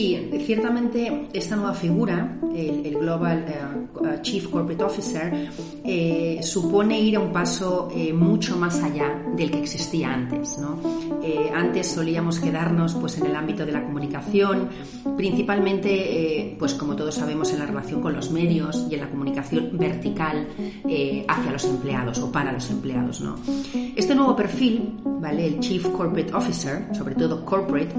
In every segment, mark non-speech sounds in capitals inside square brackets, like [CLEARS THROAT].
Sí, ciertamente esta nueva figura, el, Global eh, Chief Corporate Officer, eh, supone ir a un paso eh, mucho más allá del que existía antes. ¿no? antes solíamos quedarnos pues, en el ámbito de la comunicación, principalmente, pues como todos sabemos, en la relación con los medios y en la comunicación vertical hacia los empleados o para los empleados. ¿no? Este nuevo perfil, ¿vale? el Chief Corporate Officer, sobre todo corporate,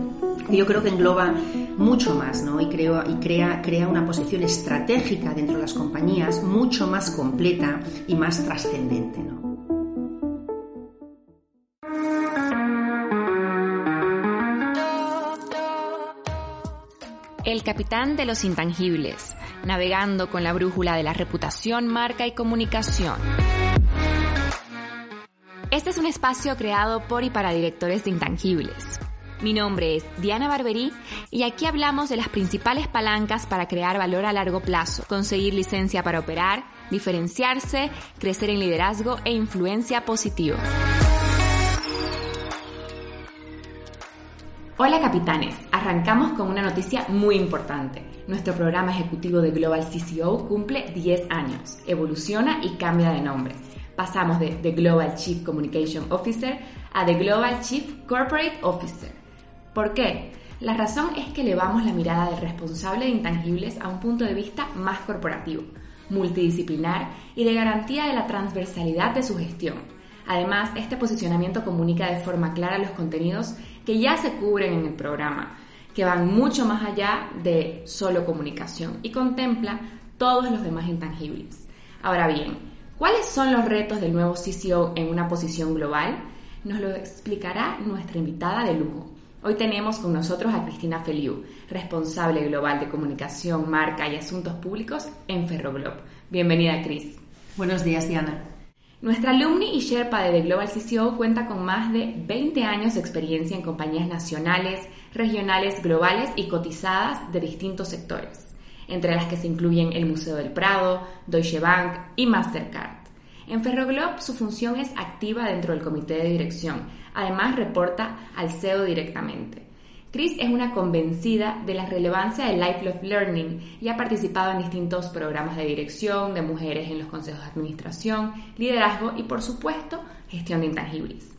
yo creo que engloba mucho más ¿no? y, creo, y crea, crea una posición estratégica dentro de las compañías mucho más completa y más trascendente. ¿no? El capitán de los intangibles, navegando con la brújula de la reputación, marca y comunicación. Este es un espacio creado por y para directores de intangibles mi nombre es Diana Barberí y aquí hablamos de las principales palancas para crear valor a largo plazo, conseguir licencia para operar, diferenciarse, crecer en liderazgo e influencia positiva. Hola capitanes, arrancamos con una noticia muy importante. Nuestro programa ejecutivo de Global CCO cumple 10 años, evoluciona y cambia de nombre. Pasamos de The Global Chief Communication Officer a The Global Chief Corporate Officer. ¿Por qué? La razón es que elevamos la mirada del responsable de intangibles a un punto de vista más corporativo, multidisciplinar y de garantía de la transversalidad de su gestión. Además, este posicionamiento comunica de forma clara los contenidos que ya se cubren en el programa, que van mucho más allá de solo comunicación y contempla todos los demás intangibles. Ahora bien, ¿cuáles son los retos del nuevo CCO en una posición global? Nos lo explicará nuestra invitada de lujo. Hoy tenemos con nosotros a Cristina Feliu, responsable global de comunicación, marca y asuntos públicos en Ferroglob. Bienvenida, Cris. Buenos días, Diana. Nuestra alumni y Sherpa de The Global CCO cuenta con más de 20 años de experiencia en compañías nacionales, regionales, globales y cotizadas de distintos sectores, entre las que se incluyen el Museo del Prado, Deutsche Bank y Mastercard. En Ferroglob su función es activa dentro del comité de dirección, además reporta al CEO directamente. Chris es una convencida de la relevancia del lifelong learning y ha participado en distintos programas de dirección, de mujeres en los consejos de administración, liderazgo y por supuesto gestión de intangibles.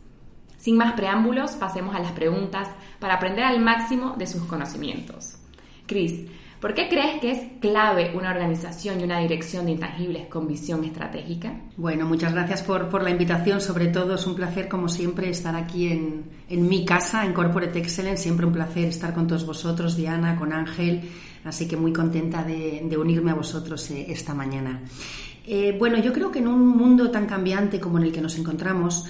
Sin más preámbulos, pasemos a las preguntas para aprender al máximo de sus conocimientos. Chris, ¿Por qué crees que es clave una organización y una dirección de intangibles con visión estratégica? Bueno, muchas gracias por, la invitación. Sobre todo es un placer, como siempre, estar aquí en, mi casa, en Corporate Excellence. Siempre un placer estar con todos vosotros, Diana, con Ángel. Así que muy contenta de, unirme a vosotros eh, esta mañana. Eh, bueno, yo creo que en un mundo tan cambiante como en el que nos encontramos,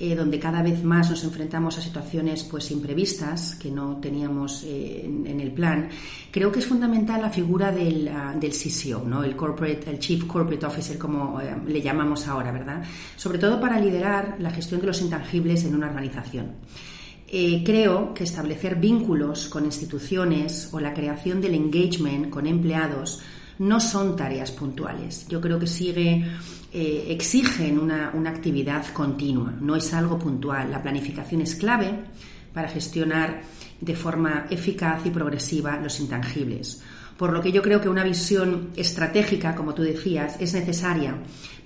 eh, donde cada vez más nos enfrentamos a situaciones pues imprevistas que no teníamos eh, en, el plan, creo que es fundamental la figura del, uh, del CCO, ¿no? el, corporate, el Chief Corporate Officer, como eh, le llamamos ahora, ¿verdad? Sobre todo para liderar la gestión de los intangibles en una organización. creo que establecer vínculos con instituciones o la creación del engagement con empleados no son tareas puntuales. Yo creo que sigue eh, exigen una, actividad continua, no es algo puntual. La planificación es clave para gestionar de forma eficaz y progresiva los intangibles. Por lo que yo creo que una visión estratégica, como tú decías, es necesaria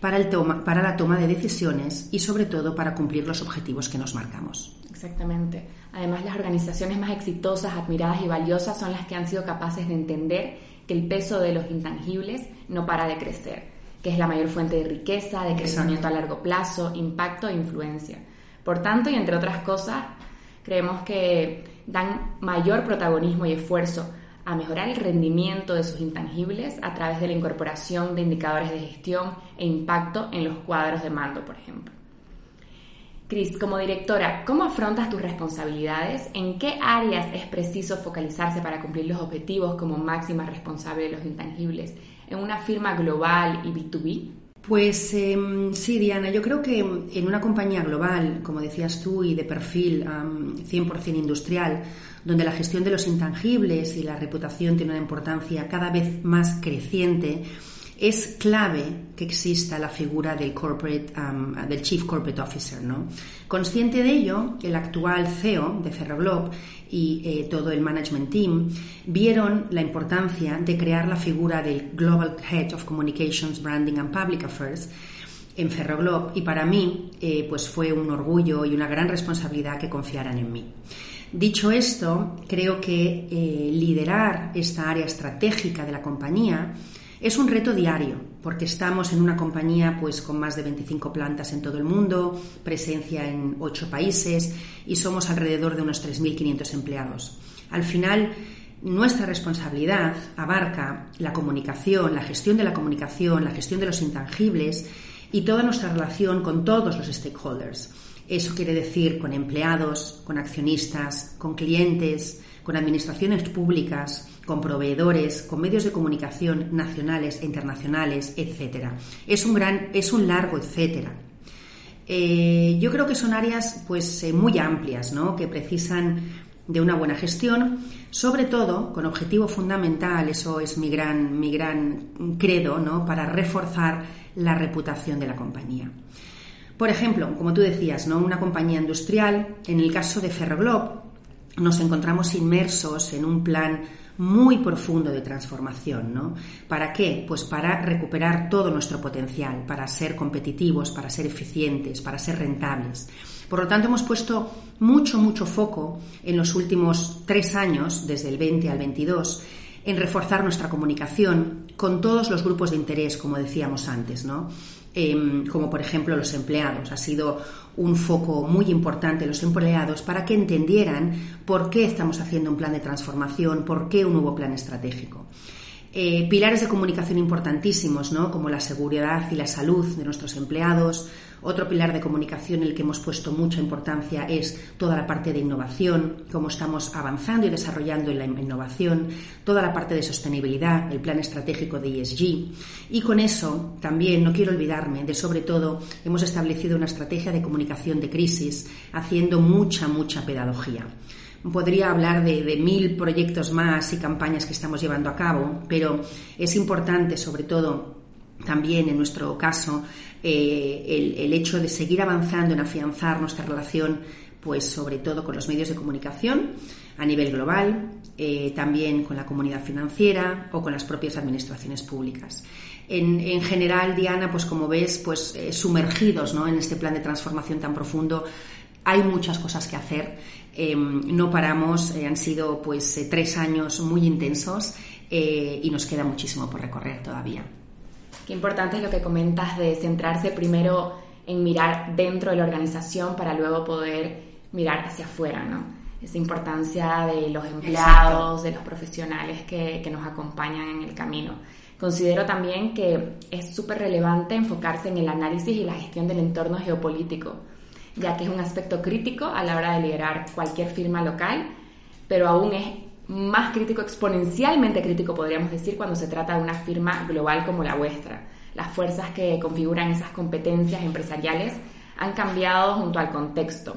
para, el para la toma de decisiones y sobre todo para cumplir los objetivos que nos marcamos. Exactamente. Además, las organizaciones más exitosas, admiradas y valiosas son las que han sido capaces de entender que el peso de los intangibles no para de crecer que es la mayor fuente de riqueza, de crecimiento a largo plazo, impacto e influencia. Por tanto, y entre otras cosas, creemos que dan mayor protagonismo y esfuerzo a mejorar el rendimiento de sus intangibles a través de la incorporación de indicadores de gestión e impacto en los cuadros de mando, por ejemplo. Cris, como directora, ¿cómo afrontas tus responsabilidades? ¿En qué áreas es preciso focalizarse para cumplir los objetivos como máxima responsable de los intangibles? en una firma global y B2B? Pues em, sí, Diana, yo creo que en una compañía global, como decías tú, y de perfil 100% industrial, donde la gestión de los intangibles y la reputación tiene una importancia cada vez más creciente, es clave que exista la figura um, del Chief Corporate Officer. ¿no? Consciente de ello, el actual CEO de Ferroglobe y eh, todo el management team vieron la importancia de crear la figura del Global Head of Communications, Branding and Public Affairs en Ferroglobe y para mí eh, pues fue un orgullo y una gran responsabilidad que confiaran en mí. Dicho esto, creo que eh, liderar esta área estratégica de la compañía es un reto diario, porque estamos en una compañía pues con más de 25 plantas en todo el mundo, presencia en ocho países y somos alrededor de unos 3.500 empleados. Al final, nuestra responsabilidad abarca la comunicación, la gestión de la comunicación, la gestión de los intangibles y toda nuestra relación con todos los stakeholders. Eso quiere decir con empleados, con accionistas, con clientes, con administraciones públicas, con proveedores, con medios de comunicación nacionales e internacionales, etcétera. Es un gran, es un largo etcétera. Eh, yo creo que son áreas pues eh, muy amplias, ¿no? que precisan de una buena gestión, sobre todo con objetivo fundamental, eso es mi gran, mi gran credo, ¿no? para reforzar la reputación de la compañía. Por ejemplo, como tú decías, ¿no? una compañía industrial, en el caso de Ferroglobe, nos encontramos inmersos en un plan muy profundo de transformación, ¿no? ¿Para qué? Pues para recuperar todo nuestro potencial, para ser competitivos, para ser eficientes, para ser rentables. Por lo tanto, hemos puesto mucho, mucho foco en los últimos tres años, desde el 20 al 22, en reforzar nuestra comunicación con todos los grupos de interés, como decíamos antes, ¿no? Em, como por ejemplo los empleados. Ha sido un foco muy importante los empleados para que entendieran por qué estamos haciendo un plan de transformación, por qué un nuevo plan estratégico. Eh, pilares de comunicación importantísimos, ¿no? como la seguridad y la salud de nuestros empleados. Otro pilar de comunicación en el que hemos puesto mucha importancia es toda la parte de innovación, cómo estamos avanzando y desarrollando en la innovación, toda la parte de sostenibilidad, el plan estratégico de ESG. Y con eso también no quiero olvidarme de, sobre todo, hemos establecido una estrategia de comunicación de crisis, haciendo mucha, mucha pedagogía. Podría hablar de, mil proyectos más y campañas que estamos llevando a cabo, pero es importante, sobre todo, también en nuestro caso, eh, el, hecho de seguir avanzando en afianzar nuestra relación, pues sobre todo con los medios de comunicación a nivel global, eh, también con la comunidad financiera o con las propias administraciones públicas. En, general, Diana, pues como ves, pues eh, sumergidos ¿no? en este plan de transformación tan profundo, hay muchas cosas que hacer Em, no paramos, eh, han sido pues eh, tres años muy intensos eh, y nos queda muchísimo por recorrer todavía. Qué importante es lo que comentas de centrarse primero en mirar dentro de la organización para luego poder mirar hacia afuera, ¿no? Esa importancia de los empleados, de los profesionales que, que nos acompañan en el camino. Considero también que es súper relevante enfocarse en el análisis y la gestión del entorno geopolítico ya que es un aspecto crítico a la hora de liderar cualquier firma local, pero aún es más crítico, exponencialmente crítico podríamos decir, cuando se trata de una firma global como la vuestra. Las fuerzas que configuran esas competencias empresariales han cambiado junto al contexto.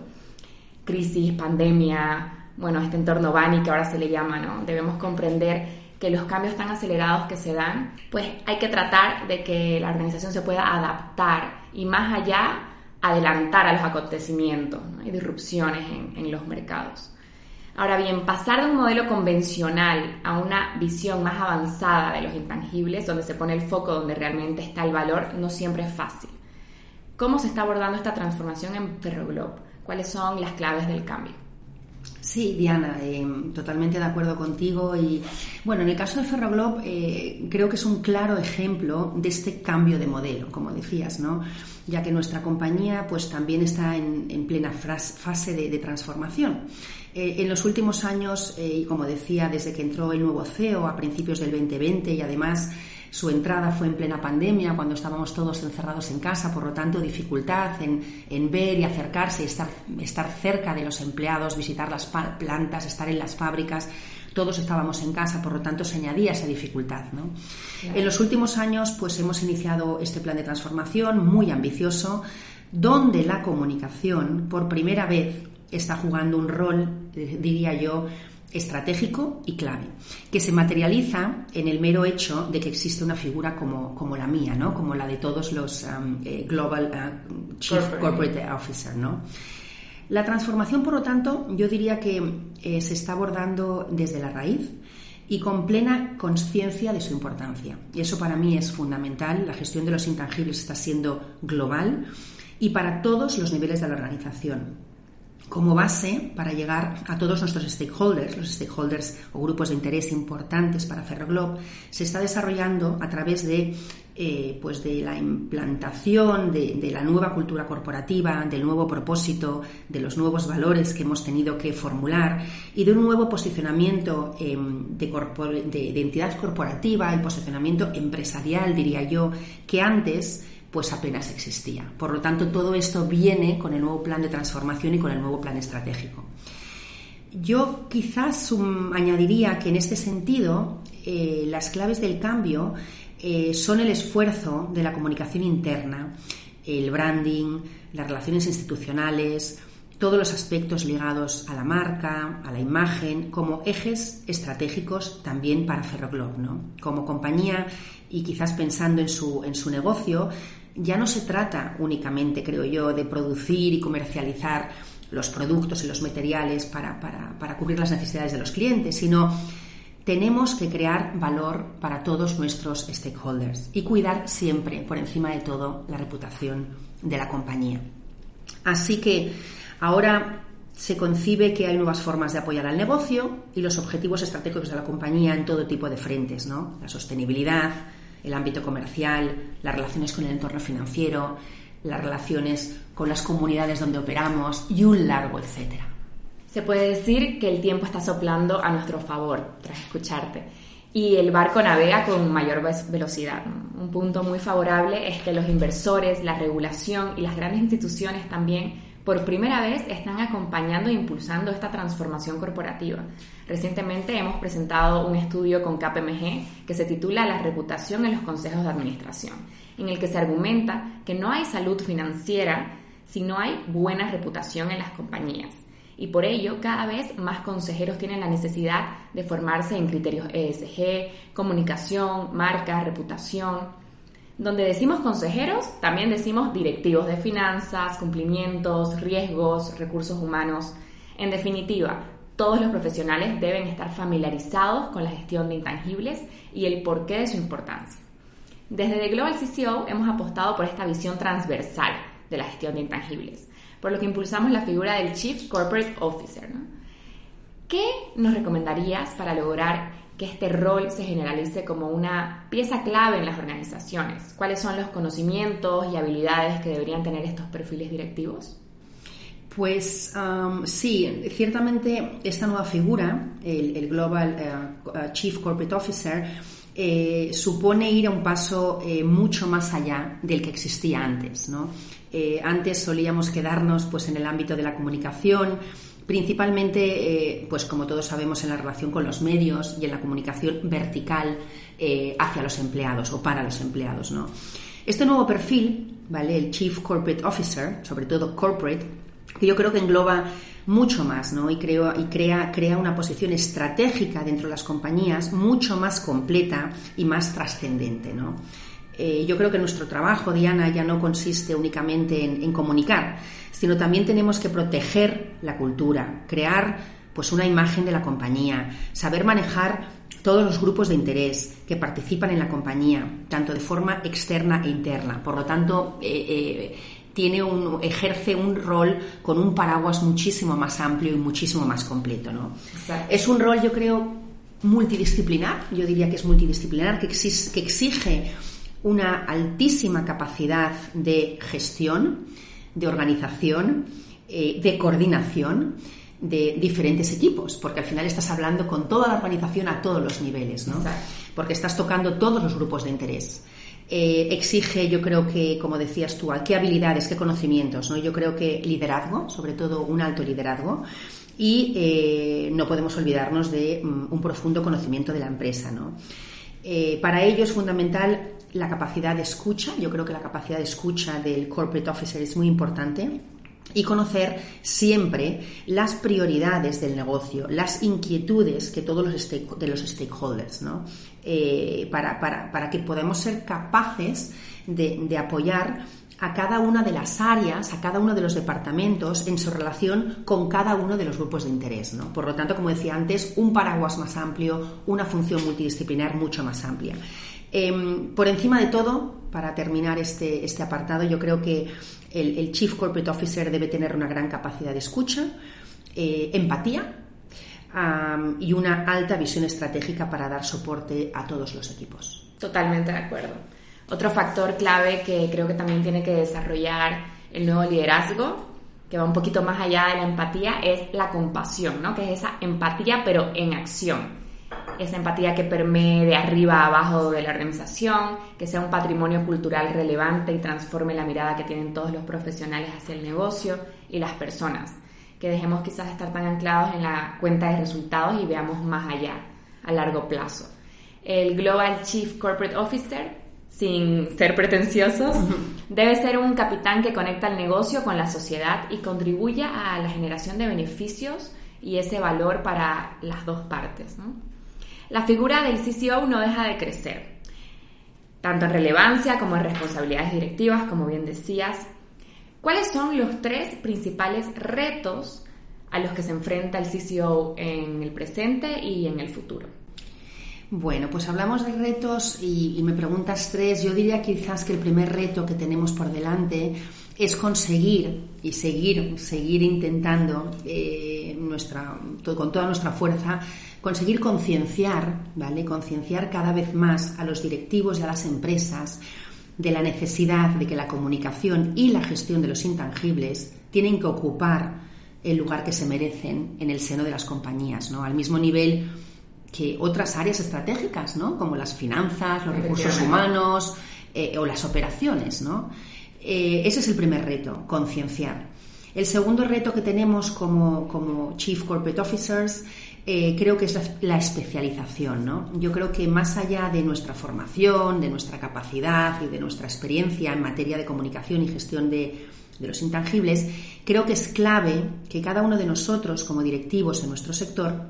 Crisis, pandemia, bueno, este entorno BANI que ahora se le llama, ¿no? Debemos comprender que los cambios tan acelerados que se dan, pues hay que tratar de que la organización se pueda adaptar y más allá adelantar a los acontecimientos y disrupciones en, los mercados. Ahora bien, pasar de un modelo convencional a una visión más avanzada de los intangibles, donde se pone el foco donde realmente está el valor, no siempre es fácil. ¿Cómo se está abordando esta transformación en Ferroglobe? ¿Cuáles son las claves del cambio? Sí, Diana, eh, totalmente de acuerdo contigo. Y bueno, en el caso de Ferroglobe, eh, creo que es un claro ejemplo de este cambio de modelo, como decías, ¿no? Ya que nuestra compañía, pues también está en, plena fase de, transformación. Eh, en los últimos años, y como decía, desde que entró el nuevo CEO a principios del 2020 y además su entrada fue en plena pandemia, cuando estábamos todos encerrados en casa, por lo tanto dificultad en, ver y acercarse, estar, estar cerca de los empleados, visitar las plantas, estar en las fábricas. Todos estábamos en casa, por lo tanto se añadía esa dificultad. En los últimos años pues hemos iniciado este plan de transformación muy ambicioso, donde la comunicación por primera vez está jugando un rol, diría yo, estratégico y clave, que se materializa en el mero hecho de que existe una figura como, como la mía, ¿no? como la de todos los um, eh, Global uh, Chief Corporate, Officer. ¿no? La transformación, por lo tanto, yo diría que eh, se está abordando desde la raíz y con plena conciencia de su importancia. Y eso para mí es fundamental. La gestión de los intangibles está siendo global y para todos los niveles de la organización como base para llegar a todos nuestros stakeholders, los stakeholders o grupos de interés importantes para Ferroglob, se está desarrollando a través de, eh, pues de la implantación de, la nueva cultura corporativa, del nuevo propósito, de los nuevos valores que hemos tenido que formular y de un nuevo posicionamiento em, de, identidad corporativa, el posicionamiento empresarial, diría yo, que antes pues apenas existía. Por lo tanto, todo esto viene con el nuevo plan de transformación y con el nuevo plan estratégico. Yo quizás añadiría que en este sentido eh, las claves del cambio eh, son el esfuerzo de la comunicación interna, el branding, las relaciones institucionales, todos los aspectos ligados a la marca, a la imagen, como ejes estratégicos también para Ferroglob. ¿no? Como compañía y quizás pensando en su, en su negocio, ya no se trata únicamente, creo yo, de producir y comercializar los productos y los materiales para, cubrir las necesidades de los clientes, sino tenemos que crear valor para todos nuestros stakeholders y cuidar siempre, por encima de todo, la reputación de la compañía. Así que ahora se concibe que hay nuevas formas de apoyar al negocio y los objetivos estratégicos de la compañía en todo tipo de frentes, ¿no? La sostenibilidad, el ámbito comercial, las relaciones con el entorno financiero, las relaciones con las comunidades donde operamos y un largo etcétera. Se puede decir que el tiempo está soplando a nuestro favor tras escucharte y el barco navega con mayor velocidad. Un punto muy favorable es que los inversores, la regulación y las grandes instituciones también por primera vez están acompañando e impulsando esta transformación corporativa. Recientemente hemos presentado un estudio con KPMG que se titula La reputación en los consejos de administración, en el que se argumenta que no hay salud financiera si no hay buena reputación en las compañías. Y por ello, cada vez más consejeros tienen la necesidad de formarse en criterios ESG, comunicación, marca, reputación, donde decimos consejeros, también decimos directivos de finanzas, cumplimientos, riesgos, recursos humanos. En definitiva, todos los profesionales deben estar familiarizados con la gestión de intangibles y el porqué de su importancia. Desde The Global CCO hemos apostado por esta visión transversal de la gestión de intangibles, por lo que impulsamos la figura del Chief Corporate Officer. ¿Qué nos recomendarías para lograr que este rol se generalice como una pieza clave en las organizaciones? ¿Cuáles son los conocimientos y habilidades que deberían tener estos perfiles directivos? Pues sí, ciertamente esta nueva figura, el, Global uh, Chief Corporate Officer, eh, supone ir a un paso eh, mucho más allá del que existía antes. ¿no? Eh, antes solíamos quedarnos pues, en el ámbito de la comunicación, principalmente, eh, pues como todos sabemos, en la relación con los medios y en la comunicación vertical eh, hacia los empleados o para los empleados. ¿no? Este nuevo perfil, ¿vale? el Chief Corporate Officer, sobre todo corporate, que yo creo que engloba mucho más ¿no? y, creo, y crea, crea una posición estratégica dentro de las compañías mucho más completa y más trascendente. ¿no? Eh, yo creo que nuestro trabajo, Diana, ya no consiste únicamente en, comunicar, sino también tenemos que proteger la cultura, crear pues una imagen de la compañía, saber manejar todos los grupos de interés que participan en la compañía, tanto de forma externa e interna. Por lo tanto, eh, eh, tiene un, ejerce un rol con un paraguas muchísimo más amplio y muchísimo más completo. ¿no? Es un rol, yo creo, multidisciplinar, yo diría que es multidisciplinar, que, que exige una altísima capacidad de gestión, de organización, eh, de coordinación de diferentes equipos, porque al final estás hablando con toda la organización a todos los niveles, ¿no? Porque estás tocando todos los grupos de interés. Eh, exige, yo creo que, como decías tú, qué habilidades, qué conocimientos, ¿no? Yo creo que liderazgo, sobre todo un alto liderazgo, y eh, no podemos olvidarnos de mm, un profundo conocimiento de la empresa, ¿no? para ello es fundamental la capacidad de escucha. Yo creo que la capacidad de escucha del corporate officer es muy importante. y conocer siempre las prioridades del negocio, las inquietudes que todos los de los stakeholders, ¿no? Eh, para, para, que podamos ser capaces de, apoyar a cada una de las áreas, a cada uno de los departamentos en su relación con cada uno de los grupos de interés. ¿no? Por lo tanto, como decía antes, un paraguas más amplio, una función multidisciplinar mucho más amplia. Em, por encima de todo, para terminar este, este apartado, yo creo que el, Chief Corporate Officer debe tener una gran capacidad de escucha, eh, empatía y una alta visión estratégica para dar soporte a todos los equipos. Totalmente de acuerdo. Otro factor clave que creo que también tiene que desarrollar el nuevo liderazgo, que va un poquito más allá de la empatía, es la compasión, ¿no? Que es esa empatía pero en acción esa empatía que permee de arriba a abajo de la organización, que sea un patrimonio cultural relevante y transforme la mirada que tienen todos los profesionales hacia el negocio y las personas, que dejemos quizás estar tan anclados en la cuenta de resultados y veamos más allá, a largo plazo. El Global Chief Corporate Officer, sin ser pretenciosos, debe ser un capitán que conecta el negocio con la sociedad y contribuya a la generación de beneficios y ese valor para las dos partes. ¿no? La figura del CCO no deja de crecer, tanto en relevancia como en responsabilidades directivas, como bien decías. ¿Cuáles son los tres principales retos a los que se enfrenta el CCO en el presente y en el futuro? Bueno, pues hablamos de retos y, me preguntas tres. Yo diría quizás que el primer reto que tenemos por delante es conseguir y seguir, seguir intentando eh, nuestra, con toda nuestra fuerza conseguir concienciar, ¿vale? Concienciar cada vez más a los directivos y a las empresas de la necesidad de que la comunicación y la gestión de los intangibles tienen que ocupar el lugar que se merecen en el seno de las compañías, ¿no? Al mismo nivel que otras áreas estratégicas, ¿no? Como las finanzas, los recursos humanos eh, o las operaciones, ¿no? Eh, ese es el primer reto, concienciar. El segundo reto que tenemos como, como Chief Corporate Officers eh, creo que es la, especialización. ¿no? Yo creo que más allá de nuestra formación, de nuestra capacidad y de nuestra experiencia en materia de comunicación y gestión de, los intangibles, creo que es clave que cada uno de nosotros, como directivos en nuestro sector,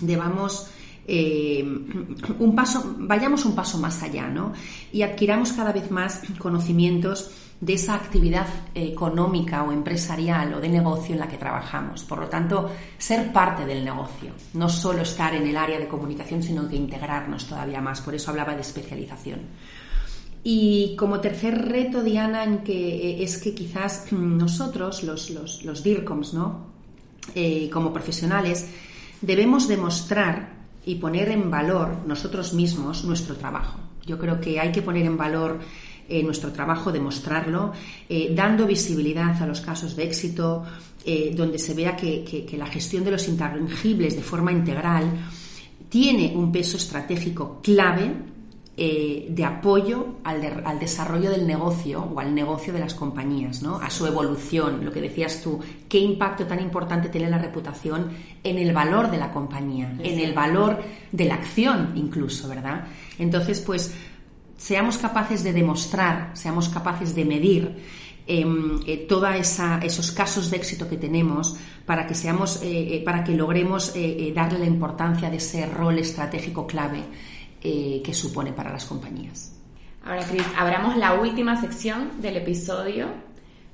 debamos eh, [CLEARS THROAT] un paso, vayamos un paso más allá, ¿no? Y adquiramos cada vez más conocimientos de esa actividad económica o empresarial o de negocio en la que trabajamos. Por lo tanto, ser parte del negocio, no solo estar en el área de comunicación, sino que integrarnos todavía más. Por eso hablaba de especialización. Y como tercer reto, Diana, en que eh, es que quizás nosotros, los, los, DIRCOMs, ¿no? Eh, como profesionales, debemos demostrar y poner en valor nosotros mismos nuestro trabajo. Yo creo que hay que poner en valor eh, nuestro trabajo, demostrarlo, eh, dando visibilidad a los casos de éxito, eh, donde se vea que, la gestión de los intangibles de forma integral tiene un peso estratégico clave de apoyo al, desarrollo del negocio o al negocio de las compañías, ¿no? a su evolución, lo que decías tú, qué impacto tan importante tiene la reputación en el valor de la compañía, en el valor de la acción incluso, ¿verdad? Entonces, pues seamos capaces de demostrar, seamos capaces de medir em, eh, todos esos casos de éxito que tenemos para que seamos, eh, eh, para que logremos darle la importancia de ese rol estratégico clave que supone para las compañías. Ahora, Cris, abramos la última sección del episodio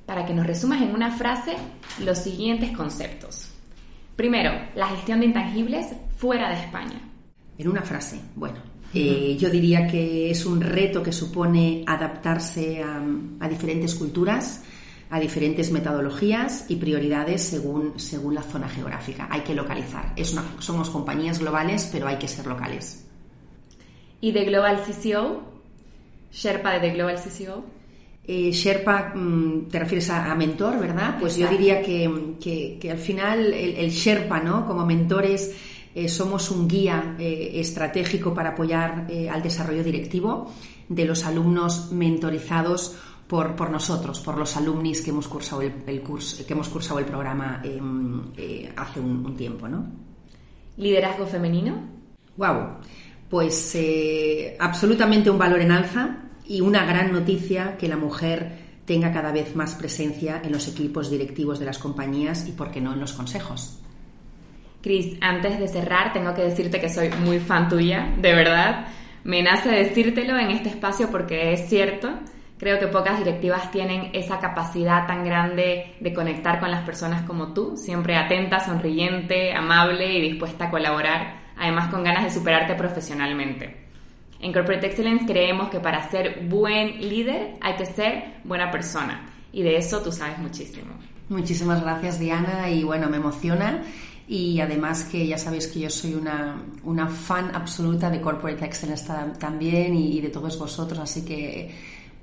para que nos resumas en una frase los siguientes conceptos. Primero, la gestión de intangibles fuera de España. En una frase, bueno, eh, yo diría que es un reto que supone adaptarse a, diferentes culturas, a diferentes metodologías y prioridades según, según la zona geográfica. Hay que localizar. Es somos compañías globales, pero hay que ser locales. ¿Y de Global CCO? ¿Sherpa de The Global CCO? Eh, Sherpa, mm, te refieres a, mentor, ¿verdad? Pues yo diría que, al final el, el Sherpa, ¿no? Como mentores eh, somos un guía eh, estratégico para apoyar eh, al desarrollo directivo de los alumnos mentorizados por, por nosotros, por los alumnis que hemos cursado el, curso, que hemos cursado el programa em, hace un, tiempo, ¿no? ¿Liderazgo femenino? Wow, pues absolutamente un valor en alza y una gran noticia que la mujer tenga cada vez más presencia en los equipos directivos de las compañías y, por qué no, en los consejos. Cris, antes de cerrar, tengo que decirte que soy muy fan tuya, de verdad. Me nace decírtelo en este espacio porque es cierto. Creo que pocas directivas tienen esa capacidad tan grande de conectar con las personas como tú, siempre atenta, sonriente, amable y dispuesta a colaborar, además con ganas de superarte profesionalmente. En Corporate Excellence creemos que para ser buen líder hay que ser buena persona y de eso tú sabes muchísimo. Muchísimas gracias Diana y bueno, me emociona y además que ya sabéis que yo soy una, una fan absoluta de Corporate Excellence también y, de todos vosotros, así que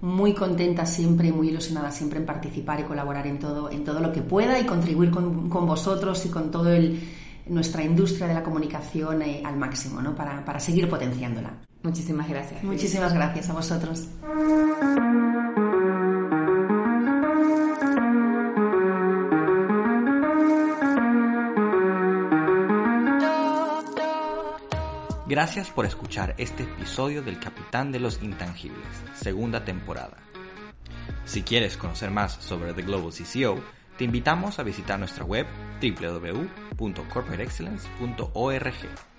muy contenta siempre, muy ilusionada siempre en participar y colaborar en todo, en todo lo que pueda y contribuir con, con vosotros y con todo el, nuestra industria de la comunicación eh, al máximo, ¿no? Para, para seguir potenciándola. Muchísimas gracias. Muchísimas gracias a vosotros. Gracias por escuchar este episodio del Capitán de los Intangibles, segunda temporada. Si quieres conocer más sobre The Global CCO, te invitamos a visitar nuestra web www.corporateexcellence.org